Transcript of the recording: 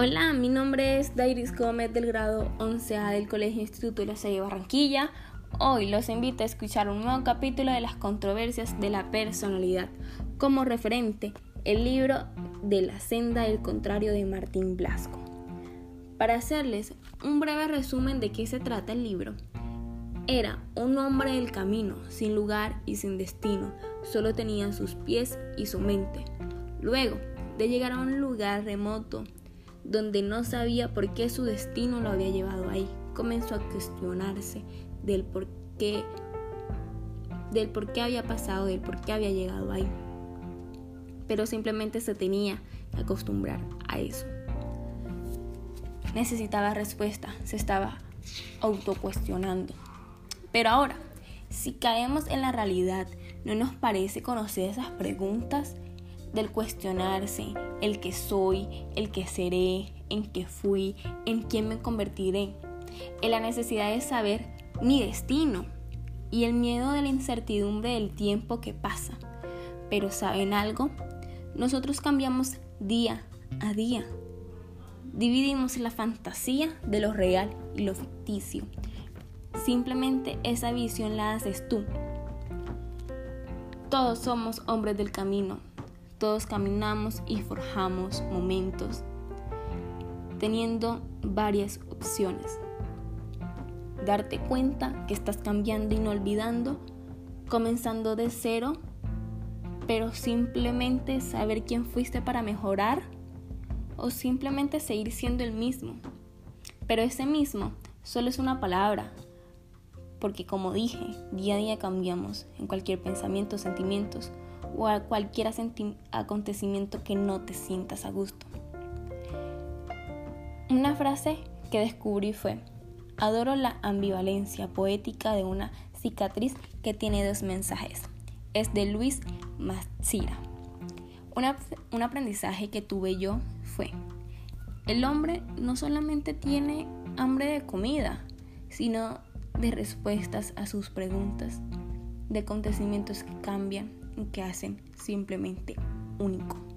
Hola, mi nombre es Dairis Gómez del grado 11A del Colegio Instituto de la Salle Barranquilla. Hoy los invito a escuchar un nuevo capítulo de las controversias de la personalidad, como referente el libro de la senda del contrario de Martín Blasco. Para hacerles un breve resumen de qué se trata el libro, era un hombre del camino, sin lugar y sin destino, solo tenía sus pies y su mente. Luego de llegar a un lugar remoto, donde no sabía por qué su destino lo había llevado ahí. Comenzó a cuestionarse del por qué, del por qué había pasado, del por qué había llegado ahí. Pero simplemente se tenía que acostumbrar a eso. Necesitaba respuesta, se estaba autocuestionando. Pero ahora, si caemos en la realidad, ¿no nos parece conocer esas preguntas? Del cuestionarse el que soy, el que seré, en qué fui, en quién me convertiré, en la necesidad de saber mi destino y el miedo de la incertidumbre del tiempo que pasa. Pero ¿saben algo? Nosotros cambiamos día a día. Dividimos la fantasía de lo real y lo ficticio. Simplemente esa visión la haces tú. Todos somos hombres del camino, todos caminamos y forjamos momentos teniendo varias opciones. Darte cuenta que estás cambiando y no olvidando, comenzando de cero, pero simplemente saber quién fuiste para mejorar o simplemente seguir siendo el mismo. Pero ese mismo solo es una palabra, porque como dije, día a día cambiamos en cualquier pensamiento, sentimientos o a cualquier acontecimiento que no te sientas a gusto. Una frase que descubrí fue, adoro la ambivalencia poética de una cicatriz que tiene dos mensajes. Es de Luis Mazzira. un aprendizaje que tuve yo fue, el hombre no solamente tiene hambre de comida, sino de respuestas a sus preguntas, de acontecimientos que cambian que hacen simplemente único.